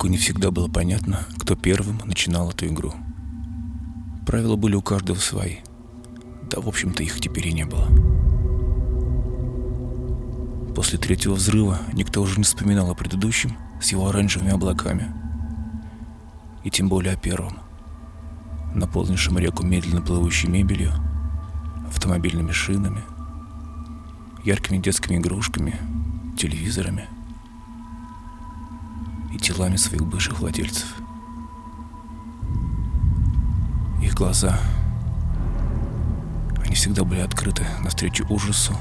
далеко не всегда было понятно, кто первым начинал эту игру. Правила были у каждого свои. Да, в общем-то, их теперь и не было. После третьего взрыва никто уже не вспоминал о предыдущем с его оранжевыми облаками. И тем более о первом, наполнившем реку медленно плывущей мебелью, автомобильными шинами, яркими детскими игрушками, телевизорами и телами своих бывших владельцев. Их глаза, они всегда были открыты навстречу ужасу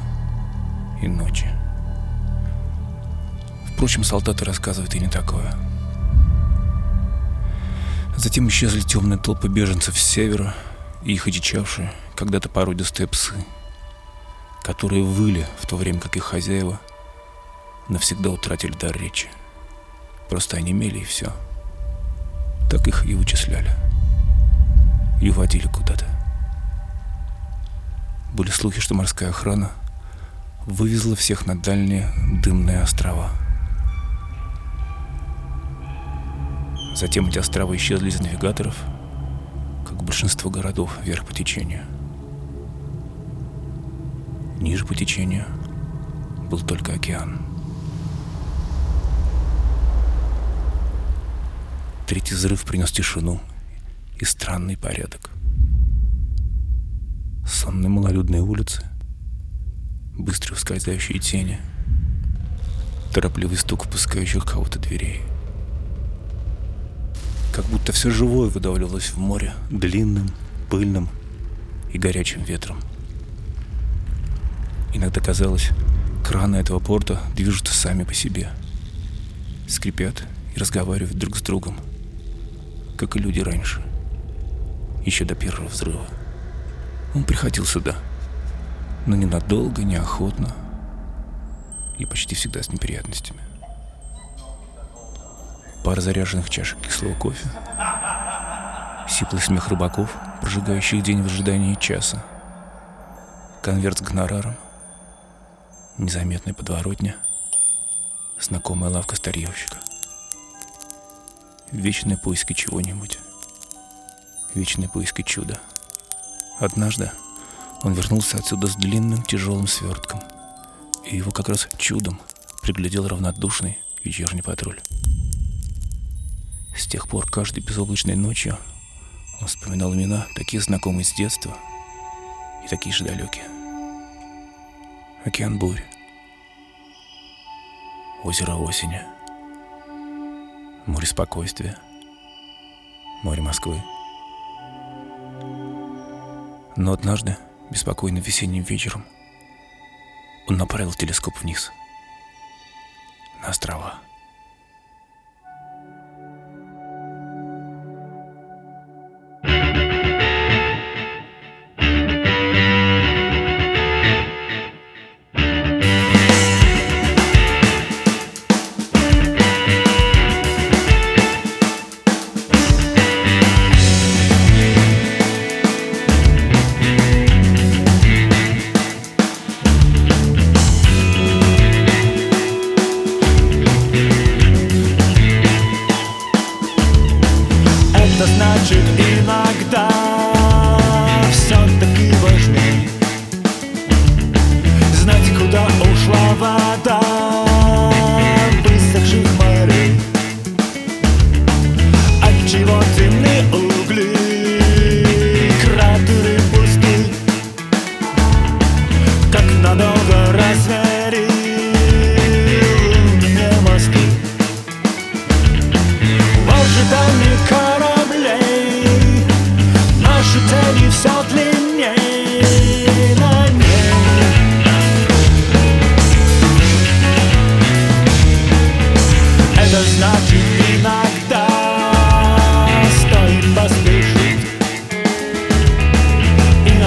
и ночи. Впрочем, солдаты рассказывают и не такое. Затем исчезли темные толпы беженцев с севера и их одичавшие, когда-то породистые псы, которые выли, в то время как их хозяева навсегда утратили дар речи. Просто они мели и все. Так их и вычисляли. И уводили куда-то. Были слухи, что морская охрана вывезла всех на дальние дымные острова. Затем эти острова исчезли из навигаторов, как большинство городов вверх по течению. Ниже по течению был только океан. Третий взрыв принес тишину и странный порядок. Сонные малолюдные улицы, быстрые ускользающие тени, торопливый стук впускающих кого-то дверей. Как будто все живое выдавливалось в море длинным, пыльным и горячим ветром. Иногда казалось, краны этого порта движутся сами по себе, скрипят и разговаривают друг с другом – как и люди раньше, еще до первого взрыва. Он приходил сюда, но ненадолго, неохотно и почти всегда с неприятностями. Пара заряженных чашек кислого кофе, сиплый смех рыбаков, прожигающих день в ожидании часа, конверт с гонораром, незаметная подворотня, знакомая лавка старьевщика вечные поиски чего-нибудь. Вечные поиски чуда. Однажды он вернулся отсюда с длинным тяжелым свертком, и его как раз чудом приглядел равнодушный вечерний патруль. С тех пор каждой безоблачной ночью он вспоминал имена, такие знакомые с детства и такие же далекие. Океан бурь, озеро осени — море спокойствия, море Москвы. Но однажды, беспокойным весенним вечером, он направил телескоп вниз, на острова.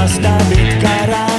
hasta mi cara.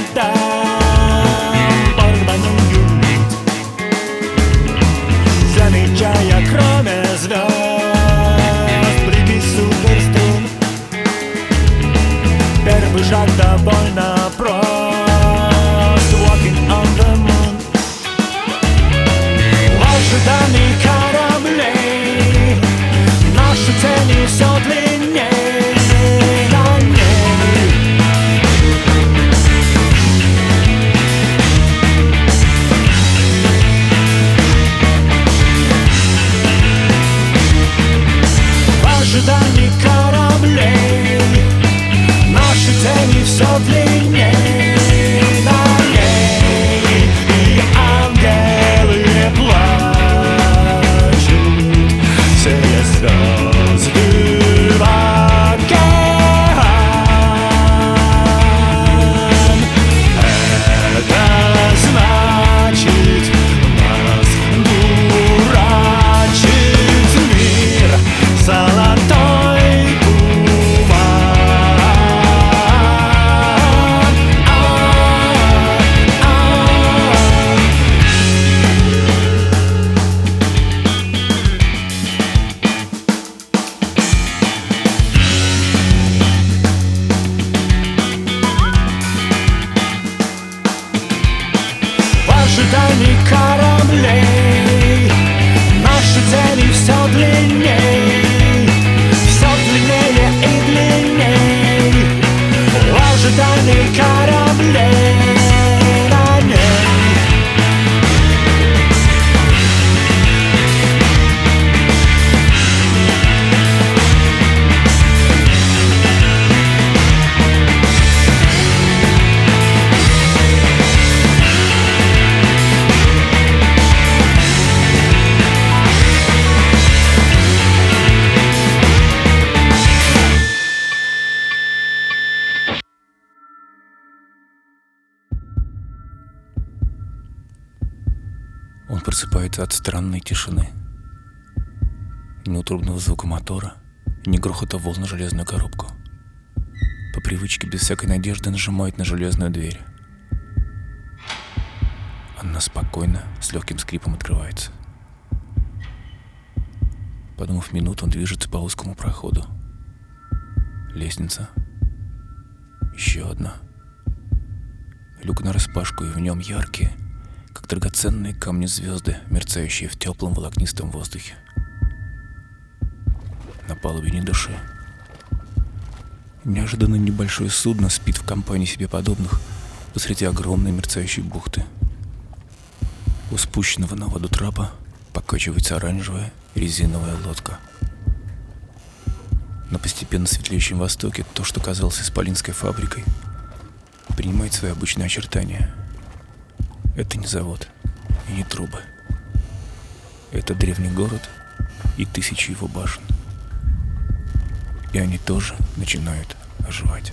Просыпается от странной тишины. Ни утробного звука мотора, ни грохота волн на железную коробку. По привычке, без всякой надежды, нажимает на железную дверь. Она спокойно, с легким скрипом открывается. Подумав минуту, он движется по узкому проходу. Лестница. Еще одна. Люк нараспашку, и в нем яркие, как драгоценные камни звезды, мерцающие в теплом волокнистом воздухе. На палубе ни души. Неожиданно небольшое судно спит в компании себе подобных посреди огромной мерцающей бухты. У спущенного на воду трапа покачивается оранжевая резиновая лодка. На постепенно светлеющем востоке то, что казалось исполинской фабрикой, принимает свои обычные очертания. Это не завод и не трубы. Это древний город и тысячи его башен. И они тоже начинают оживать.